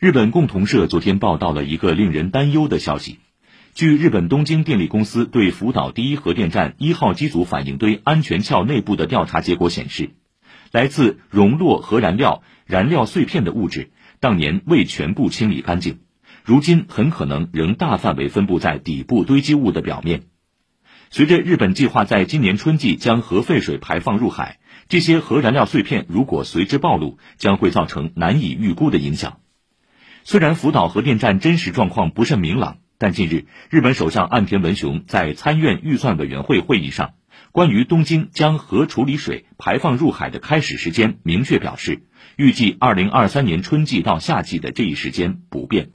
日本共同社昨天报道了一个令人担忧的消息。据日本东京电力公司对福岛第一核电站一号机组反应堆安全壳内部的调查结果显示，来自熔落核燃料燃料碎片的物质当年未全部清理干净，如今很可能仍大范围分布在底部堆积物的表面。随着日本计划在今年春季将核废水排放入海，这些核燃料碎片如果随之暴露，将会造成难以预估的影响。虽然福岛核电站真实状况不甚明朗，但近日日本首相岸田文雄在参院预算委员会会议上，关于东京将核处理水排放入海的开始时间，明确表示，预计二零二三年春季到夏季的这一时间不变。